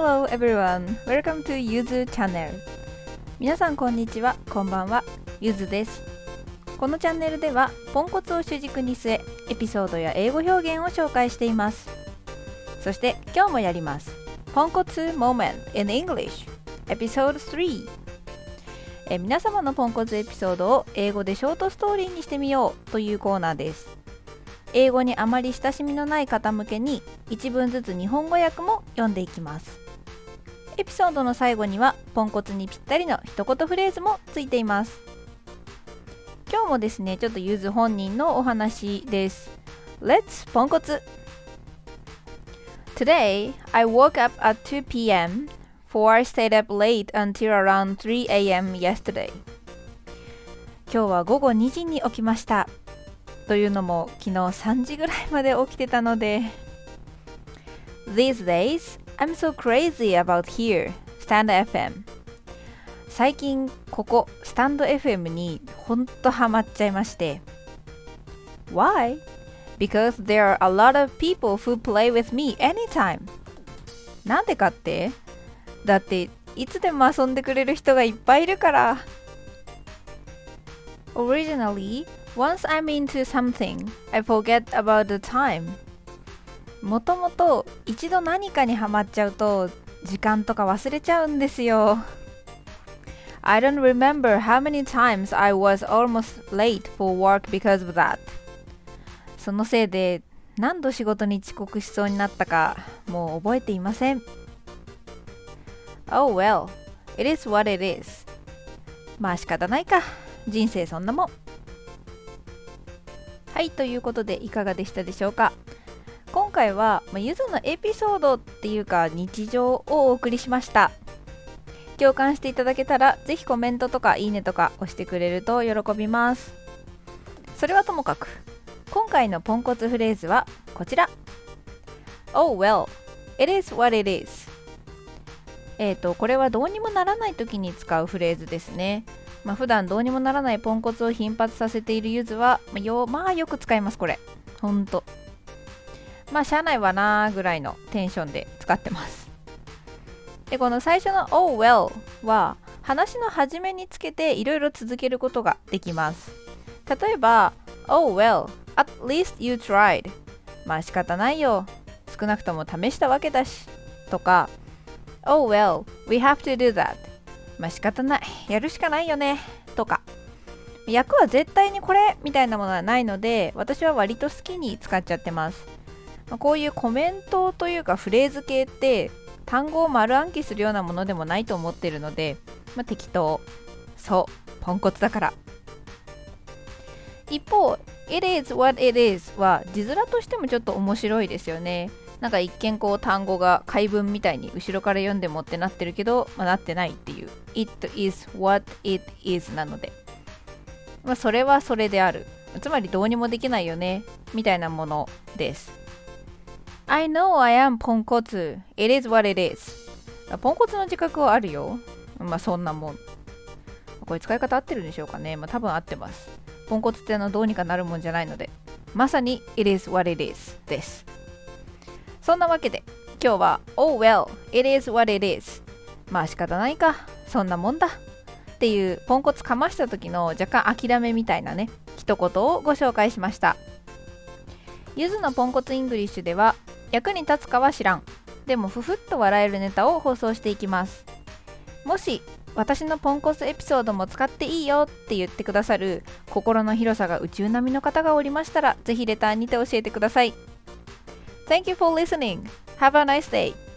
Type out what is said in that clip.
Hello everyone! Welcome to Yuzu Channel. 皆さんこんにちは、こんばんは、ゆずです。このチャンネルではポンコツを主軸に据えエピソードや英語表現を紹介しています。そして今日もやります。ポンコツ Moment in English エピソード3え皆様のポンコツエピソードを英語でショートストーリーにしてみようというコーナーです。英語にあまり親しみのない方向けに1文ずつ日本語訳も読んでいきます。エピソードの最後にはポンコツにぴったりの一言フレーズもついています今日もですねちょっとゆず本人のお話です Let's ポンコツ Today I woke up at 2 p.m. for I stayed up late until around 3 a.m. yesterday 今日は午後2時に起きましたというのも昨日3時ぐらいまで起きてたので These days, I'm so crazy about here, Stand FM 最近ここスタンド FM にほんとハマっちゃいまして Why? Because there are a lot of people who play with me anytime なんでかってだっていつでも遊んでくれる人がいっぱいいるから Originally, once I'm into something, I forget about the time もともと一度何かにハマっちゃうと時間とか忘れちゃうんですよ。I don't remember how many times I was almost late for work because of that. そのせいで何度仕事に遅刻しそうになったかもう覚えていません。Oh well, it is what it is. まあ仕方ないか。人生そんなもん。はいということでいかがでしたでしょうか？今回は、ま、ゆずのエピソードっていうか日常をお送りしました。共感していただけたらぜひコメントとかいいねとか押してくれると喜びます。それはともかく今回のポンコツフレーズはこちら。Oh well, it is what it is. えっ、ー、とこれはどうにもならない時に使うフレーズですね。まあ、普段どうにもならないポンコツを頻発させているゆずは、まあ、よまあよく使いますこれ。ほんと。まあしゃあないわなーぐらいのテンションで使ってます。でこの最初の Oh well は話の始めにつけていろいろ続けることができます。例えば Oh well at least you tried まあ仕方ないよ。少なくとも試したわけだし。とか Oh well we have to do that まあ仕方ない。やるしかないよね。とか。役は絶対にこれみたいなものはないので私は割と好きに使っちゃってます、まあ、こういうコメントというかフレーズ系って単語を丸暗記するようなものでもないと思ってるので、まあ、適当。そう。ポンコツだから。一方 It is what it is は字面としてもちょっと面白いですよね。なんか一見こう単語が解文みたいに後ろから読んでもってなってるけど、まあ、なってないっていう。It is what it is なので、まあ、それはそれである。つまりどうにもできないよね。みたいなものです。I know I am ポンコツ It is what it is. ポンコツの自覚はあるよ。まあそんなもん。これ使い方合ってるんでしょうかね。まあ多分合ってます。ポンコツってのどうにかなるもんじゃないので。まさに It is what it is です。そんなわけで今日は Oh well, it is what it is まあ仕方ないか。そんなもんだ。っていうポンコツかました時の若干諦めみたいなね一言をご紹介しました。ゆずのポンコツイングリッシュでは役に立つかは知らんでもふふっと笑えるネタを放送していきますもし私のポンコツエピソードも使っていいよって言ってくださる心の広さが宇宙並みの方がおりましたらぜひレターにて教えてください Thank you for listening. Have a nice day.